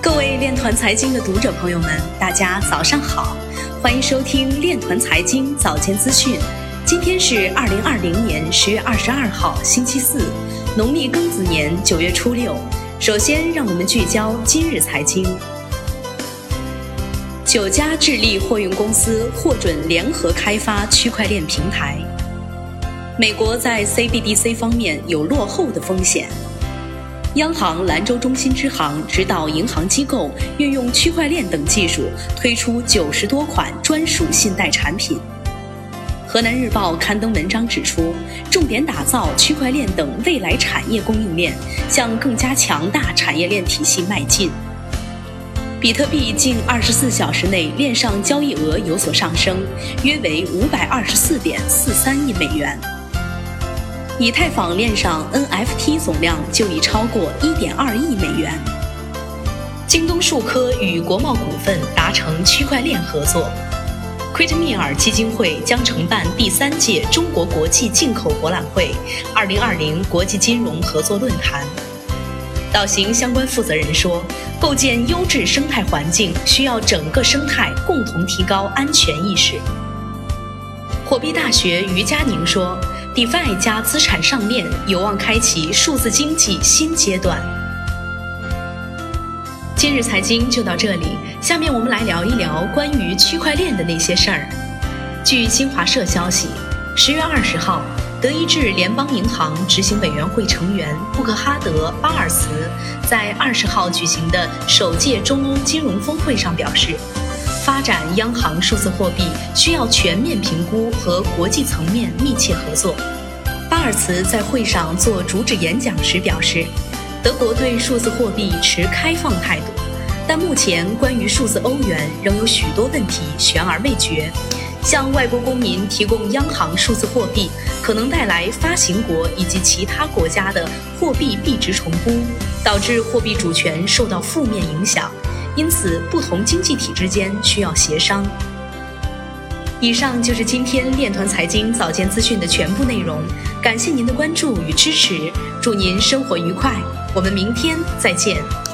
各位链团财经的读者朋友们，大家早上好，欢迎收听链团财经早间资讯。今天是二零二零年十月二十二号，星期四，农历庚子年九月初六。首先，让我们聚焦今日财经。九家智利货运公司获准联合开发区块链平台。美国在 CBDC 方面有落后的风险。央行兰州中心支行指导银行机构运用区块链等技术，推出九十多款专属信贷产品。河南日报刊登文章指出，重点打造区块链等未来产业供应链，向更加强大产业链体系迈进。比特币近二十四小时内链上交易额有所上升，约为五百二十四点四三亿美元。以太坊链上 NFT 总量就已超过一点二亿美元。京东数科与国贸股份达成区块链合作。奎特米尔基金会将承办第三届中国国际进口博览会、二零二零国际金融合作论坛。岛行相关负责人说，构建优质生态环境需要整个生态共同提高安全意识。货币大学于佳宁说，DeFi 加资产上链有望开启数字经济新阶段。今日财经就到这里，下面我们来聊一聊关于区块链的那些事儿。据新华社消息，十月二十号，德意志联邦银行执行委员会成员布克哈德·巴尔茨在二十号举行的首届中欧金融峰会上表示。发展央行数字货币需要全面评估和国际层面密切合作。巴尔茨在会上做主旨演讲时表示，德国对数字货币持开放态度，但目前关于数字欧元仍有许多问题悬而未决。向外国公民提供央行数字货币，可能带来发行国以及其他国家的货币币值重估，导致货币主权受到负面影响。因此，不同经济体之间需要协商。以上就是今天链团财经早间资讯的全部内容，感谢您的关注与支持，祝您生活愉快，我们明天再见。